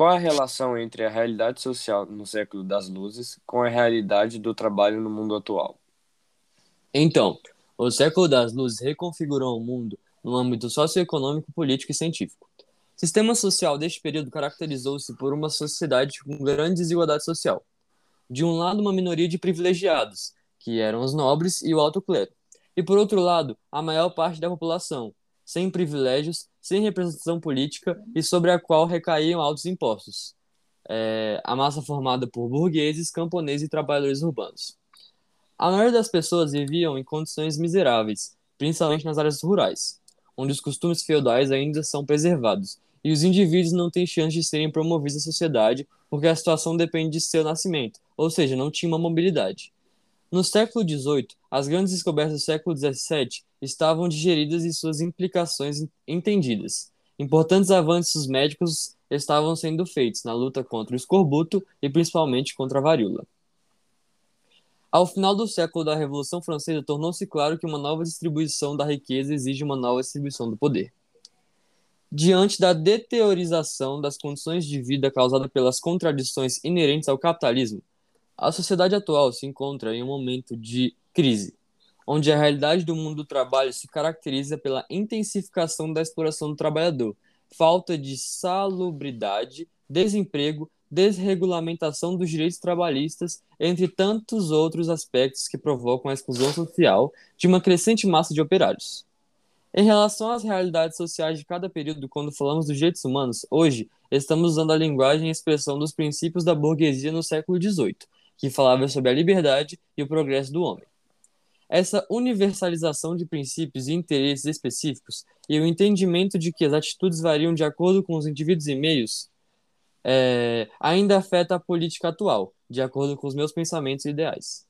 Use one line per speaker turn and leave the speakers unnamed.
Qual a relação entre a realidade social no século das luzes com a realidade do trabalho no mundo atual?
Então, o século das luzes reconfigurou o mundo no âmbito socioeconômico, político e científico. O sistema social deste período caracterizou-se por uma sociedade com grande desigualdade social. De um lado, uma minoria de privilegiados, que eram os nobres e o alto clero, e por outro lado, a maior parte da população, sem privilégios, sem representação política e sobre a qual recaíam altos impostos. É, a massa formada por burgueses, camponeses e trabalhadores urbanos. A maioria das pessoas viviam em condições miseráveis, principalmente nas áreas rurais, onde os costumes feudais ainda são preservados, e os indivíduos não têm chance de serem promovidos à sociedade porque a situação depende de seu nascimento, ou seja, não tinha uma mobilidade. No século XVIII, as grandes descobertas do século XVII estavam digeridas e suas implicações entendidas. Importantes avanços médicos estavam sendo feitos na luta contra o escorbuto e principalmente contra a varíola. Ao final do século da Revolução Francesa, tornou-se claro que uma nova distribuição da riqueza exige uma nova distribuição do poder. Diante da deteriorização das condições de vida causada pelas contradições inerentes ao capitalismo, a sociedade atual se encontra em um momento de crise, onde a realidade do mundo do trabalho se caracteriza pela intensificação da exploração do trabalhador, falta de salubridade, desemprego, desregulamentação dos direitos trabalhistas, entre tantos outros aspectos que provocam a exclusão social de uma crescente massa de operários. Em relação às realidades sociais de cada período, quando falamos dos direitos humanos, hoje estamos usando a linguagem e expressão dos princípios da burguesia no século XVIII, que falava sobre a liberdade e o progresso do homem. Essa universalização de princípios e interesses específicos e o entendimento de que as atitudes variam de acordo com os indivíduos e meios é, ainda afeta a política atual, de acordo com os meus pensamentos e ideais.